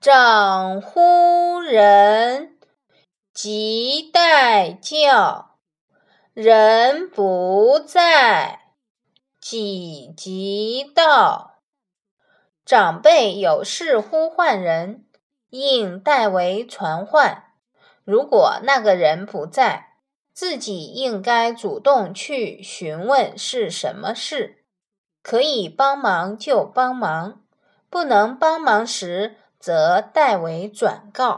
长呼人，即待叫。人不在，己即到。长辈有事呼唤人，应代为传唤。如果那个人不在，自己应该主动去询问是什么事。可以帮忙就帮忙，不能帮忙时，则代为转告。